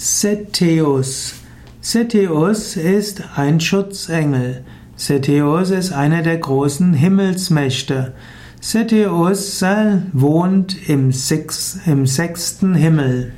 Setheus. Setheus ist ein Schutzengel. Setheus ist einer der großen Himmelsmächte. Setheus wohnt im, Six, im sechsten Himmel.